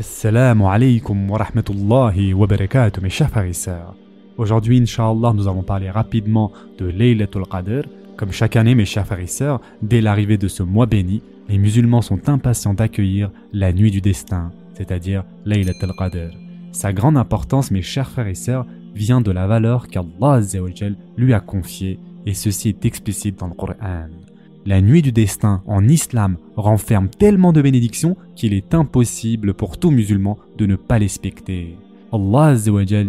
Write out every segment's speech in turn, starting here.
Assalamu alaikum wa rahmatullahi wa barakatuh, mes chers frères et sœurs. Aujourd'hui, Inch'Allah, nous allons parler rapidement de Laylatul Qadr. Comme chaque année, mes chers frères et sœurs, dès l'arrivée de ce mois béni, les musulmans sont impatients d'accueillir la nuit du destin, c'est-à-dire Laylatul Qadr. Sa grande importance, mes chers frères et sœurs, vient de la valeur qu'Allah lui a confiée, et ceci est explicite dans le Coran. La nuit du destin en islam renferme tellement de bénédictions qu'il est impossible pour tout musulman de ne pas les specter. Allah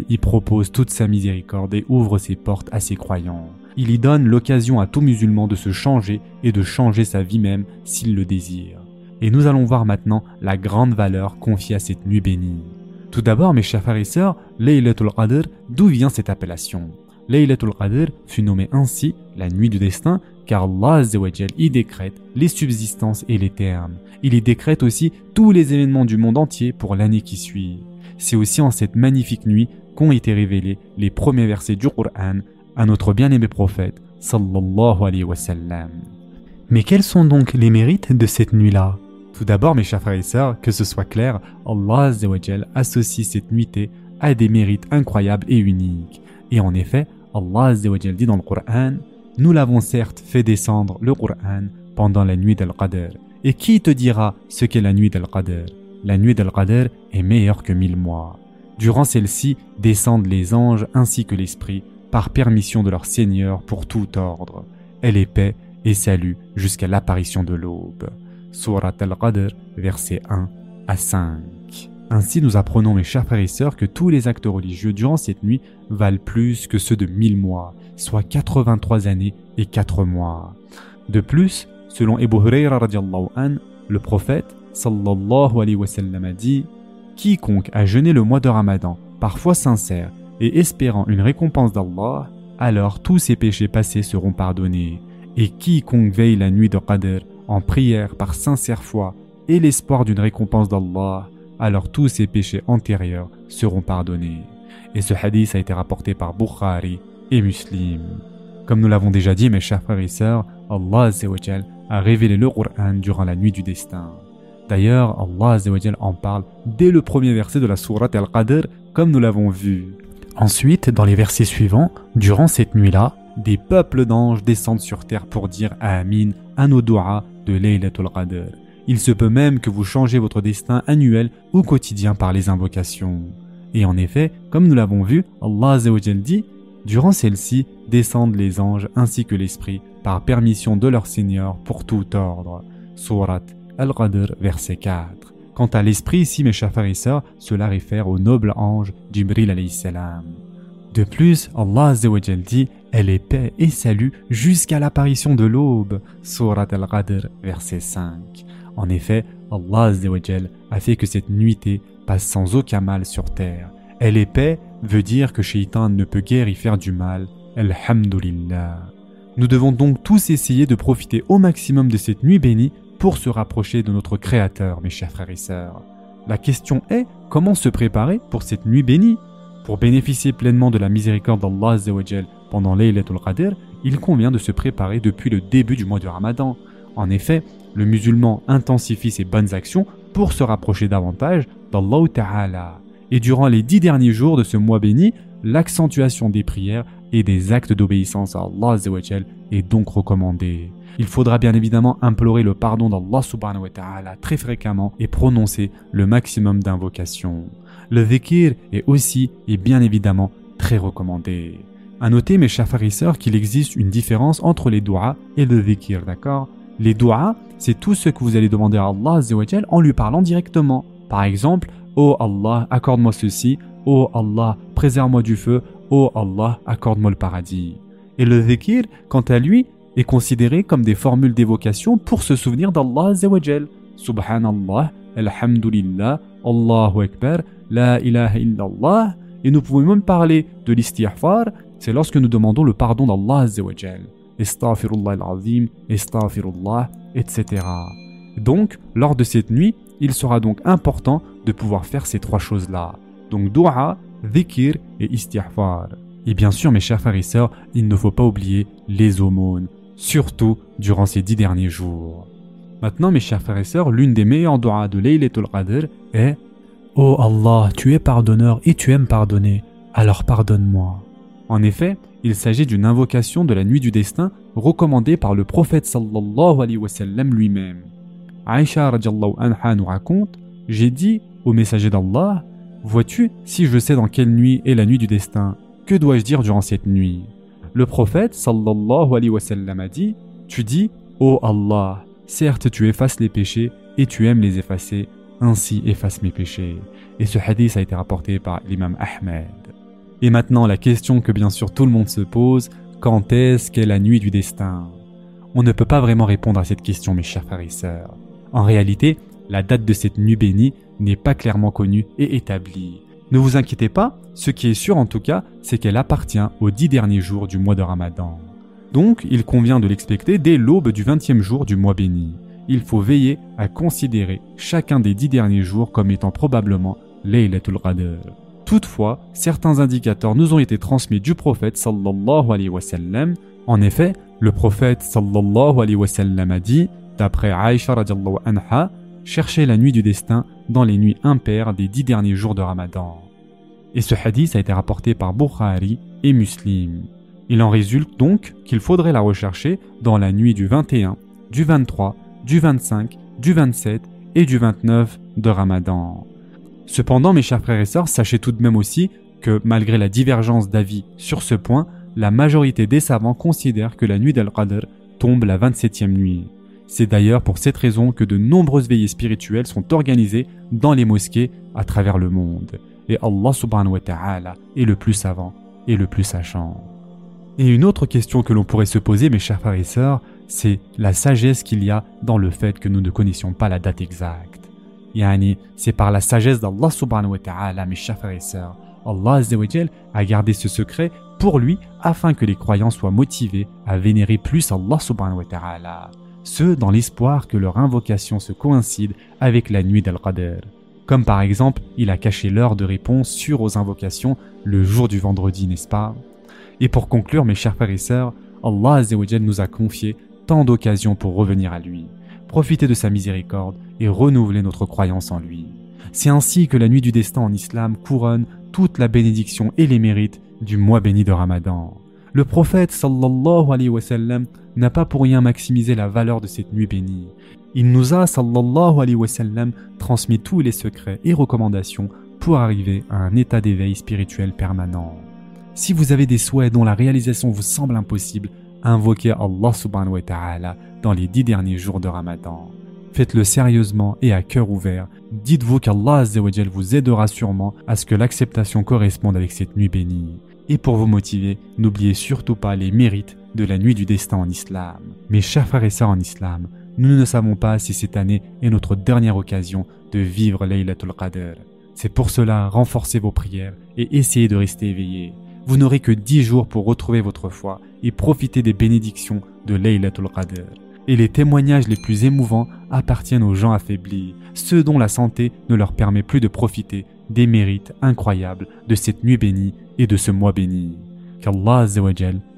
y propose toute sa miséricorde et ouvre ses portes à ses croyants. Il y donne l'occasion à tout musulman de se changer et de changer sa vie même s'il le désire. Et nous allons voir maintenant la grande valeur confiée à cette nuit bénie. Tout d'abord, mes chers frères et sœurs, Laylatul Qadr, d'où vient cette appellation? Laylatul Qadr fut nommée ainsi la nuit du destin car Allah y décrète les subsistances et les termes. Il y décrète aussi tous les événements du monde entier pour l'année qui suit. C'est aussi en cette magnifique nuit qu'ont été révélés les premiers versets du Coran à notre bien-aimé prophète sallallahu alayhi wa sallam. Mais quels sont donc les mérites de cette nuit-là? Tout d'abord, mes chers frères et sœurs, que ce soit clair, Allah associe cette nuitée à des mérites incroyables et uniques. Et en effet, Allah dit dans le Coran Nous l'avons certes fait descendre le Coran pendant la nuit d'Al-Qadr. Et qui te dira ce qu'est la nuit d'Al-Qadr? La nuit d'Al-Qadr est meilleure que mille mois. Durant celle-ci descendent les anges ainsi que l'Esprit par permission de leur Seigneur pour tout ordre. Elle est paix et salut jusqu'à l'apparition de l'aube. Surat Al-Qadr, versets 1 à 5. Ainsi nous apprenons mes chers frères et sœurs que tous les actes religieux durant cette nuit valent plus que ceux de mille mois, soit 83 années et 4 mois. De plus, selon Ebu Hurayra an, le prophète sallallahu alayhi wa sallam a dit Quiconque a jeûné le mois de Ramadan, parfois sincère et espérant une récompense d'Allah, alors tous ses péchés passés seront pardonnés. Et quiconque veille la nuit de Qadr en prière par sincère foi et l'espoir d'une récompense d'Allah, alors tous ses péchés antérieurs seront pardonnés. Et ce hadith a été rapporté par Bukhari et Muslim. Comme nous l'avons déjà dit, mes chers frères et sœurs, Allah a révélé le Qur'an durant la nuit du destin. D'ailleurs, Allah en parle dès le premier verset de la sourate Al-Qadr, comme nous l'avons vu. Ensuite, dans les versets suivants, durant cette nuit-là, des peuples d'anges descendent sur terre pour dire Amin à nos de Laylatul Qadr. Il se peut même que vous changez votre destin annuel ou quotidien par les invocations. Et en effet, comme nous l'avons vu, Allah dit Durant celle-ci descendent les anges ainsi que l'esprit par permission de leur Seigneur pour tout ordre. Surat Al-Qadr, verset 4. Quant à l'esprit ici, mes chers frères et sœurs, cela réfère au noble ange Jibril salam. De plus, Allah dit Elle est paix et salut jusqu'à l'apparition de l'aube. Surat Al-Qadr, verset 5. En effet, Allah a fait que cette nuitée passe sans aucun mal sur terre. Elle est paix veut dire que Shaitan ne peut guère y faire du mal. Alhamdulillah. Nous devons donc tous essayer de profiter au maximum de cette nuit bénie pour se rapprocher de notre Créateur, mes chers frères et sœurs. La question est comment se préparer pour cette nuit bénie? Pour bénéficier pleinement de la miséricorde d'Allah pendant Laylatul Qadr, il convient de se préparer depuis le début du mois de Ramadan. En effet, le musulman intensifie ses bonnes actions pour se rapprocher davantage d'Allah Ta'ala. Et durant les dix derniers jours de ce mois béni, l'accentuation des prières et des actes d'obéissance à Allah est donc recommandée. Il faudra bien évidemment implorer le pardon d'Allah subhanahu wa ta'ala très fréquemment et prononcer le maximum d'invocations. Le dhikr est aussi et bien évidemment très recommandé. À noter mes chers frères et sœurs qu'il existe une différence entre les doigts et le dhikr, d'accord? Les doigts, c'est tout ce que vous allez demander à Allah en lui parlant directement. Par exemple, Oh Allah, accorde-moi ceci. Oh Allah, préserve-moi du feu. Oh Allah, accorde-moi le paradis. Et le dhikr, quant à lui, est considéré comme des formules d'évocation pour se souvenir d'Allah Subhanallah, Alhamdulillah, Allahu Akbar, La ilaha illallah. Et nous pouvons même parler de l'istighfar, c'est lorsque nous demandons le pardon d'Allah Astaghfirullah al-Azim, Astaghfirullah, etc. Donc, lors de cette nuit, il sera donc important de pouvoir faire ces trois choses-là. Donc, dua, dhikr et istighfar. Et bien sûr, mes chers frères et sœurs, il ne faut pas oublier les aumônes, surtout durant ces dix derniers jours. Maintenant, mes chers frères et sœurs, l'une des meilleures doigts de Laylatul Qadr est Ô Allah, tu es pardonneur et tu aimes pardonner, alors pardonne-moi. En effet, il s'agit d'une invocation de la nuit du destin recommandée par le prophète sallallahu alayhi wa sallam lui-même. Aïcha radiallahu anha nous raconte J'ai dit au messager d'Allah Vois-tu, si je sais dans quelle nuit est la nuit du destin, que dois-je dire durant cette nuit? Le prophète sallallahu alayhi wa sallam a dit Tu dis Ô Allah, certes tu effaces les péchés et tu aimes les effacer, ainsi efface mes péchés. Et ce hadith a été rapporté par l'imam Ahmed. Et maintenant la question que bien sûr tout le monde se pose, quand est-ce qu'est la nuit du destin? On ne peut pas vraiment répondre à cette question mes chers frères et sœurs. En réalité, la date de cette nuit bénie n'est pas clairement connue et établie. Ne vous inquiétez pas, ce qui est sûr en tout cas, c'est qu'elle appartient aux dix derniers jours du mois de Ramadan. Donc, il convient de l'expecter dès l'aube du vingtième jour du mois béni il faut veiller à considérer chacun des dix derniers jours comme étant probablement Laylatul Qadr. Toutefois, certains indicateurs nous ont été transmis du prophète sallallahu alayhi wa sallam. En effet, le prophète sallallahu alayhi wa sallam a dit, d'après Aisha radiallahu anha, cherchez la nuit du destin dans les nuits impaires des dix derniers jours de Ramadan. Et ce hadith a été rapporté par Bukhari et Muslim. Il en résulte donc qu'il faudrait la rechercher dans la nuit du 21, du 23 du 25, du 27 et du 29 de Ramadan. Cependant, mes chers frères et sœurs, sachez tout de même aussi que malgré la divergence d'avis sur ce point, la majorité des savants considèrent que la nuit d'Al-Qadr tombe la 27e nuit. C'est d'ailleurs pour cette raison que de nombreuses veillées spirituelles sont organisées dans les mosquées à travers le monde. Et Allah subhanahu wa ta'ala est le plus savant et le plus sachant. Et une autre question que l'on pourrait se poser, mes chers frères et sœurs, c'est la sagesse qu'il y a dans le fait que nous ne connaissions pas la date exacte. Yani, c'est par la sagesse d'Allah subhanahu wa ta'ala, mes chers frères et sœurs. Allah a gardé ce secret pour lui afin que les croyants soient motivés à vénérer plus Allah subhanahu wa ta'ala. Ce dans l'espoir que leur invocation se coïncide avec la nuit d'Al-Qadr. Comme par exemple, il a caché l'heure de réponse sur aux invocations le jour du vendredi, n'est-ce pas? Et pour conclure, mes chers frères et sœurs, Allah nous a confié tant d'occasions pour revenir à lui, profiter de sa miséricorde et renouveler notre croyance en lui. C'est ainsi que la nuit du destin en islam couronne toute la bénédiction et les mérites du mois béni de Ramadan. Le prophète sallallahu alayhi wa sallam n'a pas pour rien maximisé la valeur de cette nuit bénie. Il nous a sallallahu transmis tous les secrets et recommandations pour arriver à un état d'éveil spirituel permanent. Si vous avez des souhaits dont la réalisation vous semble impossible, Invoquez Allah subhanahu wa ta'ala dans les dix derniers jours de Ramadan. Faites-le sérieusement et à cœur ouvert. Dites-vous qu'Allah vous aidera sûrement à ce que l'acceptation corresponde avec cette nuit bénie. Et pour vous motiver, n'oubliez surtout pas les mérites de la nuit du destin en islam. Mes chers frères et sœurs en islam, nous ne savons pas si cette année est notre dernière occasion de vivre Laylatul Qadr. C'est pour cela renforcez vos prières et essayez de rester éveillés vous n'aurez que dix jours pour retrouver votre foi et profiter des bénédictions de Laylatul Qadr. Et les témoignages les plus émouvants appartiennent aux gens affaiblis, ceux dont la santé ne leur permet plus de profiter des mérites incroyables de cette nuit bénie et de ce mois béni. Qu'Allah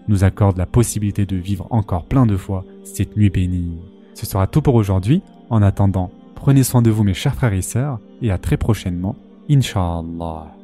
nous accorde la possibilité de vivre encore plein de fois cette nuit bénie. Ce sera tout pour aujourd'hui. En attendant, prenez soin de vous mes chers frères et sœurs et à très prochainement, Inch'Allah.